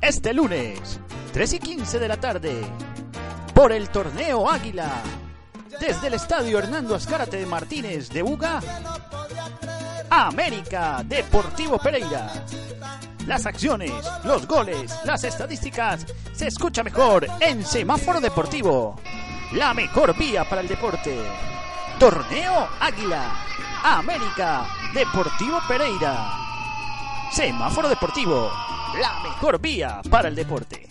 este lunes, 3 y 15 de la tarde, por el torneo Águila, desde el estadio Hernando Azcárate de Martínez de Buga, América Deportivo Pereira. Las acciones, los goles, las estadísticas se escucha mejor en Semáforo Deportivo. La mejor vía para el deporte. Torneo Águila. América Deportivo Pereira. Semáforo Deportivo. La mejor vía para el deporte.